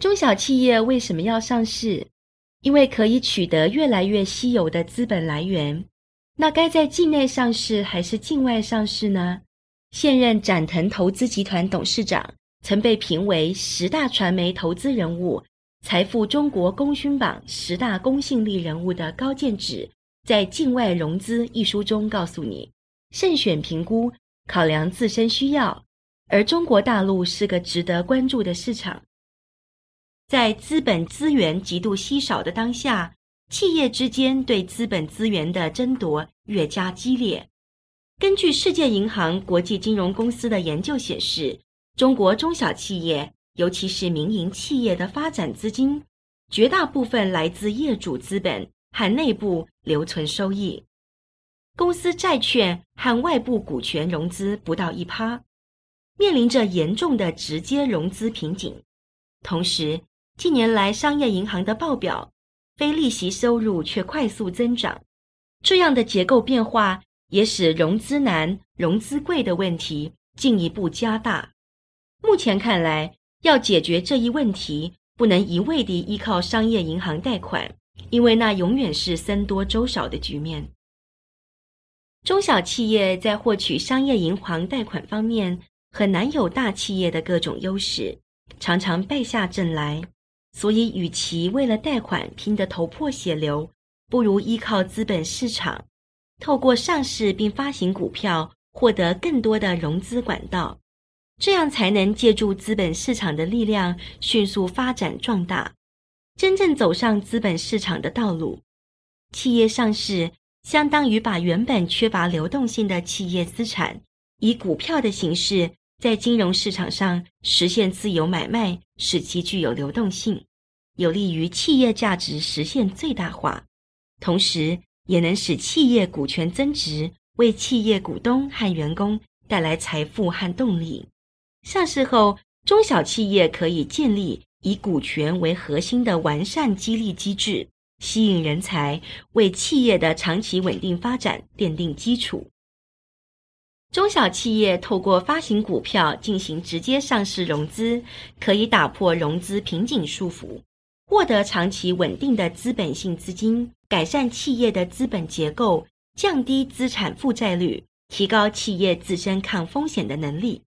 中小企业为什么要上市？因为可以取得越来越稀有的资本来源。那该在境内上市还是境外上市呢？现任展腾投资集团董事长，曾被评为十大传媒投资人物、财富中国功勋榜十大公信力人物的高健指，在《境外融资》一书中告诉你，慎选评估，考量自身需要，而中国大陆是个值得关注的市场。在资本资源极度稀少的当下，企业之间对资本资源的争夺越加激烈。根据世界银行国际金融公司的研究显示，中国中小企业，尤其是民营企业的发展资金，绝大部分来自业主资本和内部留存收益。公司债券和外部股权融资不到一趴，面临着严重的直接融资瓶颈。同时，近年来，商业银行的报表非利息收入却快速增长，这样的结构变化也使融资难、融资贵的问题进一步加大。目前看来，要解决这一问题，不能一味地依靠商业银行贷款，因为那永远是僧多粥少的局面。中小企业在获取商业银行贷款方面，很难有大企业的各种优势，常常败下阵来。所以，与其为了贷款拼得头破血流，不如依靠资本市场，透过上市并发行股票，获得更多的融资管道，这样才能借助资本市场的力量，迅速发展壮大，真正走上资本市场的道路。企业上市相当于把原本缺乏流动性的企业资产，以股票的形式，在金融市场上实现自由买卖，使其具有流动性，有利于企业价值实现最大化，同时也能使企业股权增值，为企业股东和员工带来财富和动力。上市后，中小企业可以建立以股权为核心的完善激励机制，吸引人才，为企业的长期稳定发展奠定基础。中小企业透过发行股票进行直接上市融资，可以打破融资瓶颈束缚，获得长期稳定的资本性资金，改善企业的资本结构，降低资产负债率，提高企业自身抗风险的能力，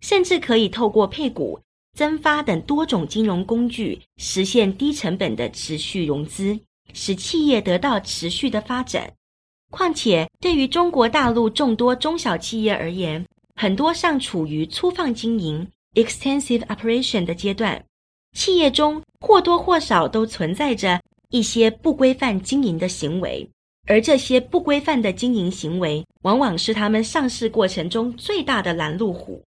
甚至可以透过配股、增发等多种金融工具，实现低成本的持续融资，使企业得到持续的发展。况且，对于中国大陆众多中小企业而言，很多尚处于粗放经营 （extensive operation） 的阶段，企业中或多或少都存在着一些不规范经营的行为，而这些不规范的经营行为，往往是他们上市过程中最大的拦路虎。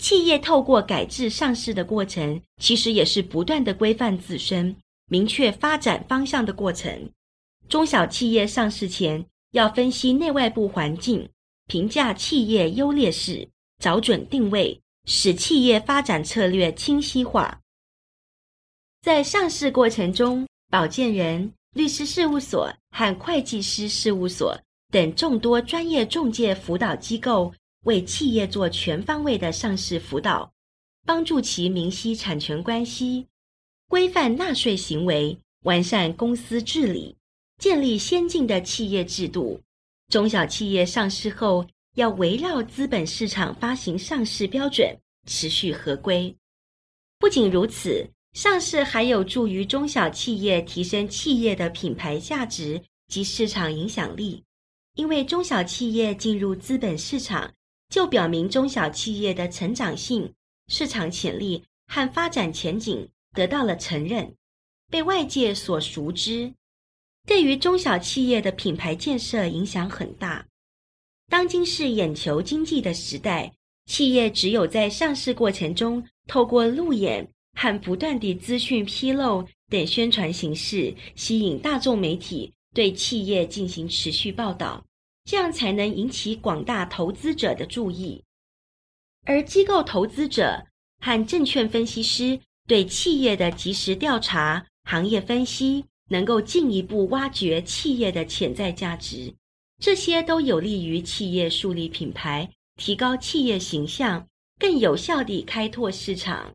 企业透过改制上市的过程，其实也是不断地规范自身、明确发展方向的过程。中小企业上市前要分析内外部环境，评价企业优劣势，找准定位，使企业发展策略清晰化。在上市过程中，保荐人、律师事务所和会计师事务所等众多专业中介辅导机构为企业做全方位的上市辅导，帮助其明晰产权关系，规范纳税行为，完善公司治理。建立先进的企业制度，中小企业上市后要围绕资本市场发行上市标准，持续合规。不仅如此，上市还有助于中小企业提升企业的品牌价值及市场影响力。因为中小企业进入资本市场，就表明中小企业的成长性、市场潜力和发展前景得到了承认，被外界所熟知。对于中小企业的品牌建设影响很大。当今是眼球经济的时代，企业只有在上市过程中，透过路演和不断的资讯披露等宣传形式，吸引大众媒体对企业进行持续报道，这样才能引起广大投资者的注意。而机构投资者和证券分析师对企业的及时调查、行业分析，能够进一步挖掘企业的潜在价值，这些都有利于企业树立品牌，提高企业形象，更有效地开拓市场。